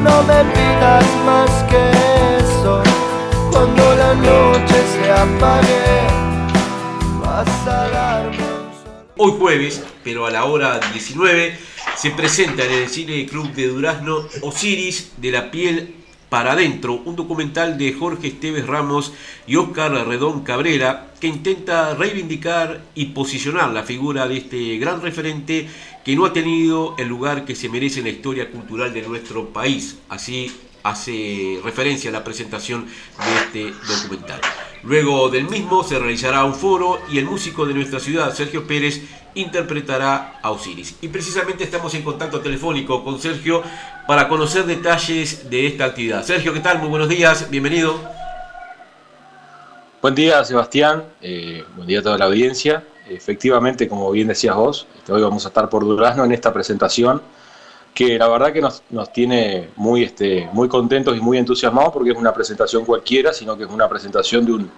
no me pidas más que eso. Cuando la noche se apague, vas a darme Hoy jueves, pero a la hora 19, se presenta en el Cine Club de Durazno Osiris de la piel para adentro, un documental de Jorge Esteves Ramos y Óscar Redón Cabrera que intenta reivindicar y posicionar la figura de este gran referente que no ha tenido el lugar que se merece en la historia cultural de nuestro país. Así hace referencia a la presentación de este documental. Luego del mismo se realizará un foro y el músico de nuestra ciudad, Sergio Pérez, interpretará a Osiris. Y precisamente estamos en contacto telefónico con Sergio para conocer detalles de esta actividad. Sergio, ¿qué tal? Muy buenos días, bienvenido. Buen día, Sebastián. Eh, buen día a toda la audiencia. Efectivamente, como bien decías vos, este, hoy vamos a estar por Durazno en esta presentación que la verdad que nos, tiene muy, este, muy contentos y muy entusiasmados porque es una presentación cualquiera, sino que es una presentación de un,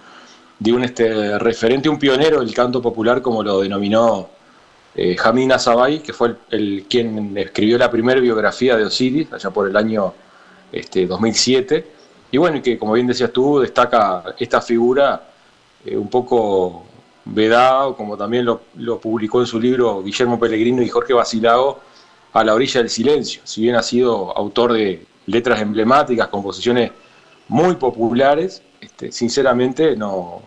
de un este, referente, un pionero del canto popular, como lo denominó eh, Jamín Azabay, que fue el, quien escribió la primera biografía de Osiris, allá por el año este, 2007. Y bueno, y que como bien decías tú, destaca esta figura eh, un poco vedada, como también lo, lo, publicó en su libro Guillermo Pellegrino y Jorge Basilago, a la orilla del silencio. Si bien ha sido autor de letras emblemáticas, composiciones muy populares, este, sinceramente no,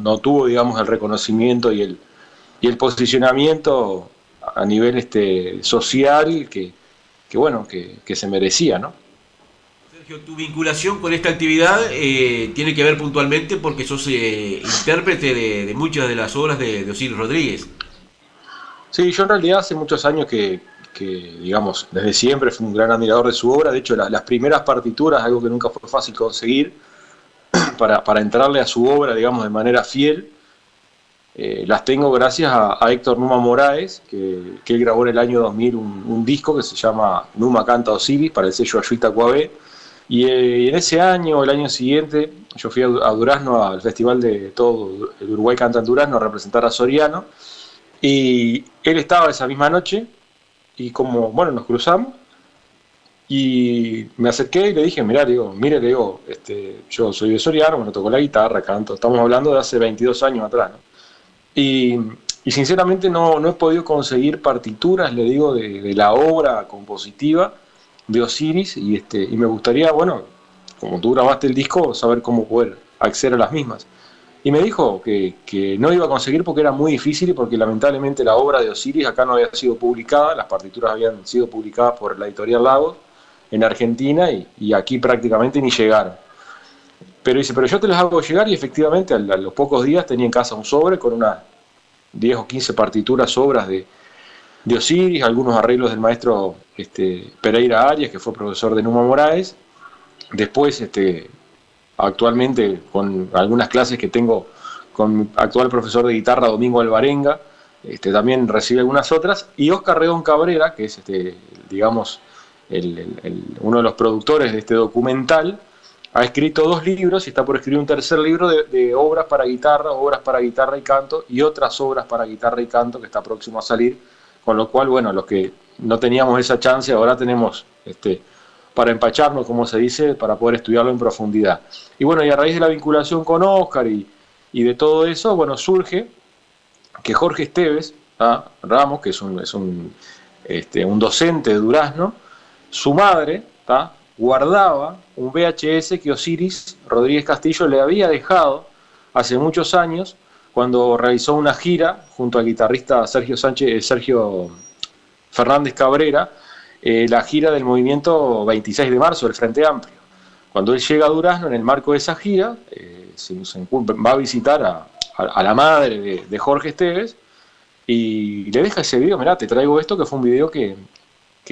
no, tuvo digamos, el reconocimiento y el, y el posicionamiento a nivel este, social que, bueno, que, se merecía, ¿no? Sergio, tu vinculación con esta actividad eh, tiene que ver puntualmente porque sos eh, intérprete de, muchas de las obras de, de Osiris Rodríguez. Sí, yo en realidad hace muchos años que, que, digamos, desde siempre fue un gran admirador de su obra. De hecho, las primeras partituras, algo que nunca fue fácil conseguir, para, para entrarle a su obra, digamos, de manera fiel, eh, las tengo gracias a, Héctor Numa Moraes, que, que, él grabó en el año 2000 un, disco que se llama Numa Canta Osiris para el sello Ayuita. Y, eh, en ese año, el año siguiente, yo fui a, Durazno al festival de todo el Uruguay Canta en Durazno a representar a Soriano. Y él estaba esa misma noche y como, bueno, nos cruzamos y me acerqué y le dije, mira, digo, mire, le digo, este, yo soy de Soriano, me tocó la guitarra, canto, estamos hablando de hace 22 años atrás, y, y, sinceramente no, no, he podido conseguir partituras, le digo, de, de, la obra compositiva de Osiris, y, este, y me gustaría, bueno, como tú grabaste el disco, saber cómo poder acceder a las mismas. Y me dijo que, no iba a conseguir porque era muy difícil y porque lamentablemente la obra de Osiris acá no había sido publicada, las partituras habían sido publicadas por la editorial Lagos en Argentina y, aquí prácticamente ni llegaron. Pero dice, pero yo te las hago llegar y efectivamente a, los pocos días tenía en casa un sobre con unas 10 o 15 partituras, obras de, de Osiris, algunos arreglos del maestro este, Pereira Arias, que fue profesor de Numa Moraes. Después este, actualmente con algunas clases que tengo con mi actual profesor de guitarra Domingo Alvarenga, este, también recibe algunas otras, y Oscar Redón Cabrera, que es este, digamos uno de los productores de este documental, ha escrito dos libros y está por escribir un tercer libro de, obras para guitarra, obras para guitarra y canto, y otras obras para guitarra y canto que está próximo a salir, con lo cual, bueno, los que no teníamos esa chance, ahora tenemos este, para empacharnos, como se dice, para poder estudiarlo en profundidad. Y bueno, y a raíz de la vinculación con Oscar y, de todo eso, bueno, surge que Jorge Esteves, Ramos, que es un, es un, este, un docente de Durazno, su madre guardaba un VHS que Osiris Rodríguez Castillo le había dejado hace muchos años cuando realizó una gira junto al guitarrista Sergio Sánchez, eh, Sergio Fernández Cabrera, eh, la gira del movimiento 26 de marzo del Frente Amplio. Cuando él llega a Durazno, en el marco de esa gira, eh, se, va a visitar a, la madre de, Jorge Esteves y le deja ese video, mirá, te traigo esto, que fue un video que,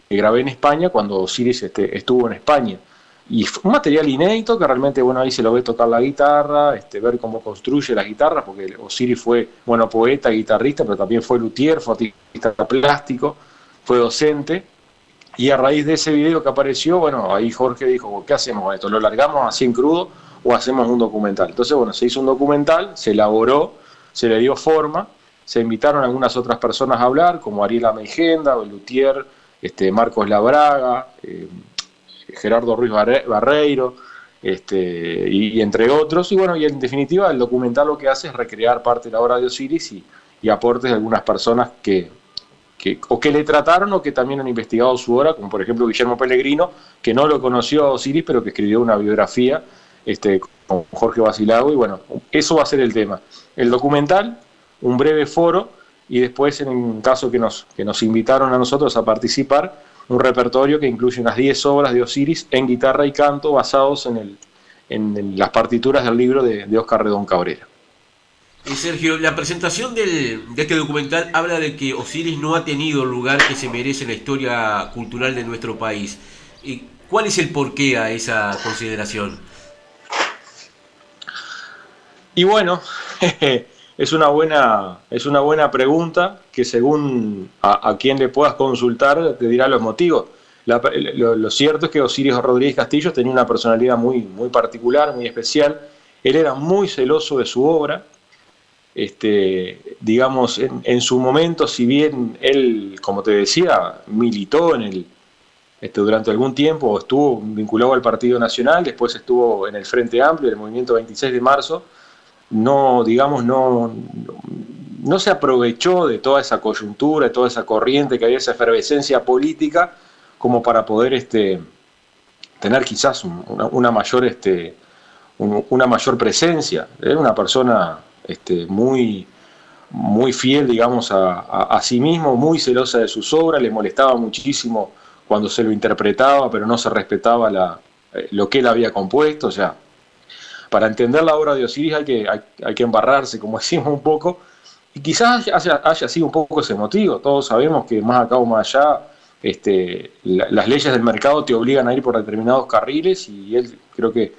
grabé en España cuando Osiris este, estuvo en España. Y fue un material inédito que realmente, bueno, ahí se lo ve tocar la guitarra, este, ver cómo construye la guitarra, porque Osiris fue, bueno, poeta, guitarrista, pero también fue luthier, fue artista plástico, fue docente, y a raíz de ese video que apareció, bueno, ahí Jorge dijo, ¿qué hacemos esto? ¿Lo largamos así en crudo o hacemos un documental? Entonces, bueno, se hizo un documental, se elaboró, se le dio forma, se invitaron algunas otras personas a hablar, como Ariela Meigenda, Lutier, este, Marcos Labraga, eh, Gerardo Ruiz Barreiro, este, y, entre otros. Y bueno, y en definitiva el documental lo que hace es recrear parte de la obra de Osiris y, aportes de algunas personas que, o que le trataron o que también han investigado su obra, como por ejemplo Guillermo Pellegrino, que no lo conoció a Osiris, pero que escribió una biografía este, con Jorge Basilago. Y bueno, eso va a ser el tema. El documental, un breve foro, y después en un caso que nos, que nos invitaron a nosotros a participar, un repertorio que incluye unas 10 obras de Osiris en guitarra y canto basados en, el, en las partituras del libro de, de Oscar Redón Cabrera. Sergio, la presentación de este documental habla de que Osiris no ha tenido el lugar que se merece en la historia cultural de nuestro país. ¿Y ¿Cuál es el porqué a esa consideración? Y bueno, es una buena, es una buena pregunta que según a, quien le puedas consultar te dirá los motivos. lo, cierto es que Osiris Rodríguez Castillo tenía una personalidad muy, muy particular, muy especial. Él era muy celoso de su obra. Este, digamos, en, su momento, si bien él, como te decía, militó en el, este, durante algún tiempo, estuvo vinculado al Partido Nacional, después estuvo en el Frente Amplio, el movimiento 26 de marzo, no, digamos, no, no se aprovechó de toda esa coyuntura, de toda esa corriente que había, esa efervescencia política, como para poder este, tener quizás una, mayor, una mayor presencia. Era una persona este, muy, muy fiel, digamos, a, sí mismo, muy celosa de sus obras, le molestaba muchísimo cuando se lo interpretaba, pero no se respetaba la, eh, lo que él había compuesto, o sea, para entender la obra de Osiris hay que, hay, que embarrarse, como decimos un poco, y quizás haya, sido un poco ese motivo. Todos sabemos que más acá o más allá, este, las leyes del mercado te obligan a ir por determinados carriles y él creo que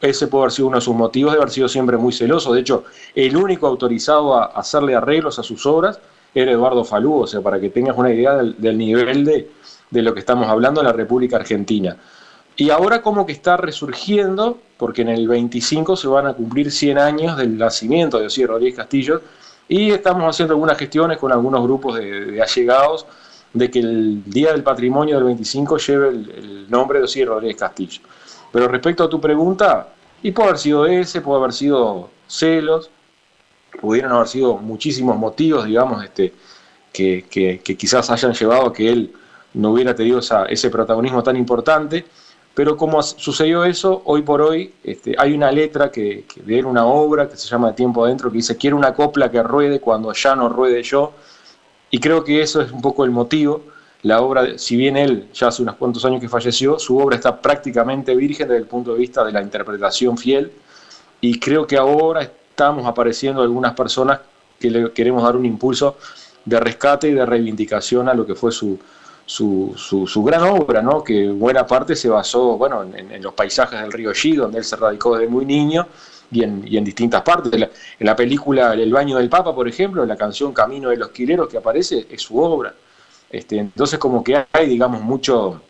ese puede haber sido uno de sus motivos de haber sido siempre muy celoso. De hecho, el único autorizado a hacerle arreglos a sus obras era Eduardo Falú, o sea, para que tengas una idea del, nivel de, de, lo que estamos hablando en la República Argentina. Y ahora como que está resurgiendo, porque en el 25 se van a cumplir 100 años del nacimiento de Osiris Rodríguez Castillo, y estamos haciendo algunas gestiones con algunos grupos de, allegados de que el Día del Patrimonio del 25 lleve el, nombre de Osiris Rodríguez Castillo. Pero respecto a tu pregunta, y puede haber sido ese, puede haber sido celos, pudieron haber sido muchísimos motivos, digamos, este, que, que, quizás hayan llevado a que él no hubiera tenido ese protagonismo tan importante. Pero como sucedió eso, hoy por hoy este, hay una letra que, que de una obra que se llama Tiempo Adentro que dice, quiero una copla que ruede cuando ya no ruede yo. Y creo que eso es un poco el motivo. La obra, si bien él ya hace unos cuantos años que falleció, su obra está prácticamente virgen desde el punto de vista de la interpretación fiel. Y creo que ahora estamos apareciendo algunas personas que le queremos dar un impulso de rescate y de reivindicación a lo que fue su, su, su, gran obra, ¿no? que buena parte se basó bueno, en, los paisajes del río Xi, donde él se radicó desde muy niño, y en, y en distintas partes. En la, película El baño del Papa, por ejemplo, la canción Camino de los Quileros que aparece, es su obra. Este, entonces como que hay, digamos, mucho,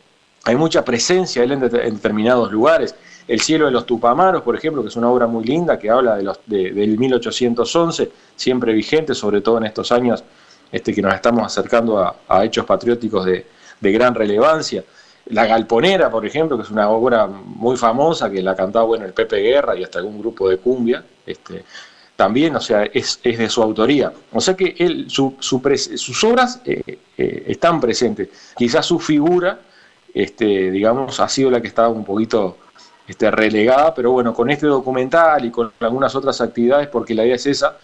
hay mucha presencia en, determinados lugares. El cielo de los Tupamaros, por ejemplo, que es una obra muy linda que habla de los, del 1811, siempre vigente, sobre todo en estos años este, que nos estamos acercando a, hechos patrióticos de, gran relevancia. La Galponera, por ejemplo, que es una obra muy famosa, que la cantaba bueno, el Pepe Guerra y hasta algún grupo de cumbia, este, también, o sea, es, de su autoría. O sea que él, su, sus obras eh, eh, están presentes. Quizás su figura, este, digamos, ha sido la que estaba un poquito este, relegada, pero bueno, con este documental y con algunas otras actividades, porque la idea es esa,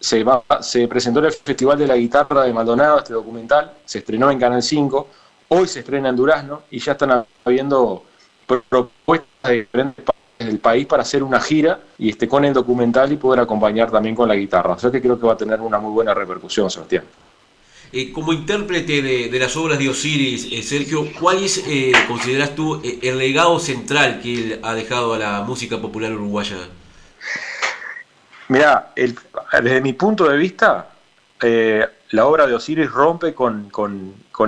se, va, se presentó en el Festival de la Guitarra de Maldonado, este documental, se estrenó en Canal 5, hoy se estrena en Durazno y ya están habiendo propuestas de diferentes del país para hacer una gira y este, con el documental y poder acompañar también con la guitarra. O sea que creo que va a tener una muy buena repercusión, Sebastián. Eh, como intérprete de, las obras de Osiris, eh, Sergio, ¿cuál es, eh, consideras tú, el legado central que él ha dejado a la música popular uruguaya? Mira, desde mi punto de vista, la obra de Osiris rompe con,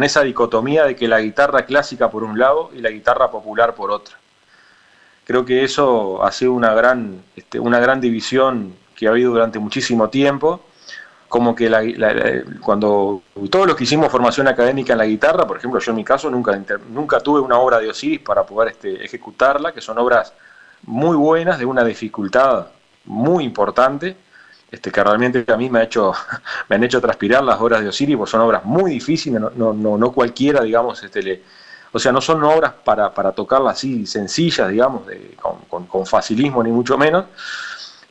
esa dicotomía de que la guitarra clásica por un lado y la guitarra popular por otra. Creo que eso ha sido una gran, este, una gran división que ha habido durante muchísimo tiempo, como que la, cuando todos los que hicimos formación académica en la guitarra, por ejemplo, yo en mi caso nunca, nunca tuve una obra de Osiris para poder este, ejecutarla, que son obras muy buenas, de una dificultad muy importante, este, que realmente a mí me, ha hecho, me han hecho transpirar las obras de Osiris, porque son obras muy difíciles, no, no, no cualquiera, digamos, este, le, o sea, no son obras para, para tocarlas así sencillas, digamos, con, con facilismo ni mucho menos,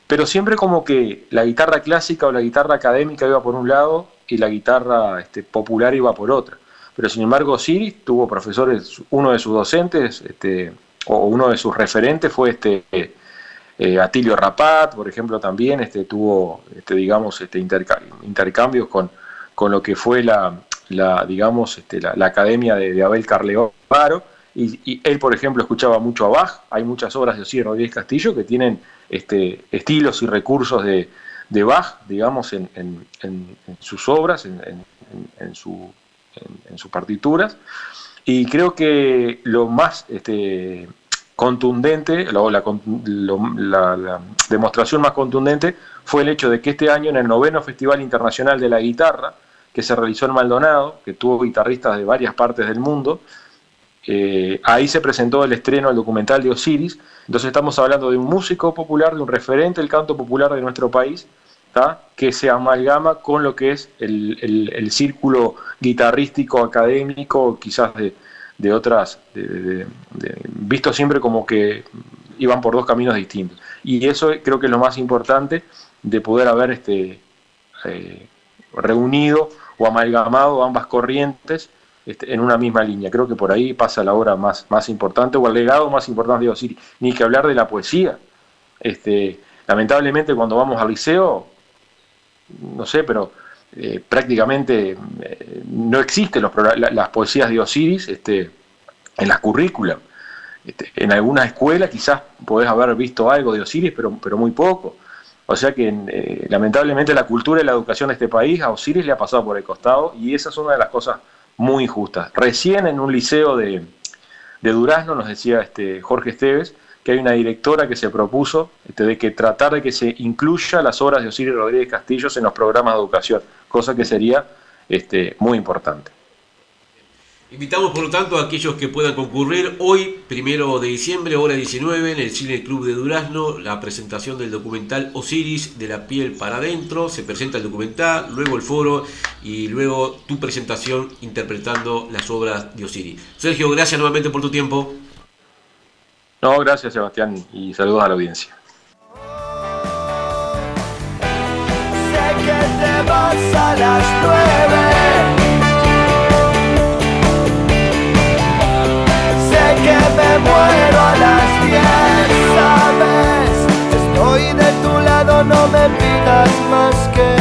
pero siempre como que la guitarra clásica o la guitarra académica iba por un lado y la guitarra este, popular iba por otra. Pero sin embargo, Siris tuvo profesores, uno de sus docentes, este, o uno de sus referentes fue este eh, Atilio Rapat, por ejemplo, también este, tuvo, este, digamos, este, intercambios con, con lo que fue la, la digamos, este, la, academia de, Abel Carleovaro. Y, y, él, por ejemplo, escuchaba mucho a Bach. Hay muchas obras de Osiris Rodríguez Castillo que tienen este, estilos y recursos de, de Bach, digamos, en, sus obras, en, su, sus partituras. Y creo que lo más este, contundente, la, demostración más contundente fue el hecho de que este año en el noveno Festival Internacional de la Guitarra, que se realizó en Maldonado, que tuvo guitarristas de varias partes del mundo, eh, ahí se presentó el estreno del documental de Osiris. Entonces estamos hablando de un músico popular, de un referente del canto popular de nuestro país, que se amalgama con lo que es el, círculo guitarrístico, académico, quizás de, otras, visto siempre como que iban por dos caminos distintos. Y eso creo que es lo más importante de poder haber este, eh, reunido o amalgamado ambas corrientes este, en una misma línea. Creo que por ahí pasa la obra más, más importante o el legado más importante de Osiris. Ni que hablar de la poesía. Este, lamentablemente cuando vamos al liceo, no sé, pero eh, prácticamente eh, no existen las poesías de Osiris este, en las currículas. Este, en alguna escuela quizás podés haber visto algo de Osiris, pero, pero muy poco. O sea que eh, lamentablemente la cultura y la educación de este país a Osiris le ha pasado por el costado y esa es una de las cosas muy injustas. Recién en un liceo de, de Durazno nos decía este Jorge Esteves que hay una directora que se propuso este, de que tratar de que se incluya las obras de Osiris Rodríguez Castillos en los programas de educación, cosa que sería este, muy importante. Invitamos por lo tanto a aquellos que puedan concurrir hoy, primero de diciembre, hora 19, en el Cine Club de Durazno, la presentación del documental Osiris de la piel para adentro. Se presenta el documental, luego el foro y luego tu presentación interpretando las obras de Osiris. Sergio, gracias nuevamente por tu tiempo. No, gracias Sebastián y saludos a la audiencia. Sé que te vas a las nueve. no me pidas más que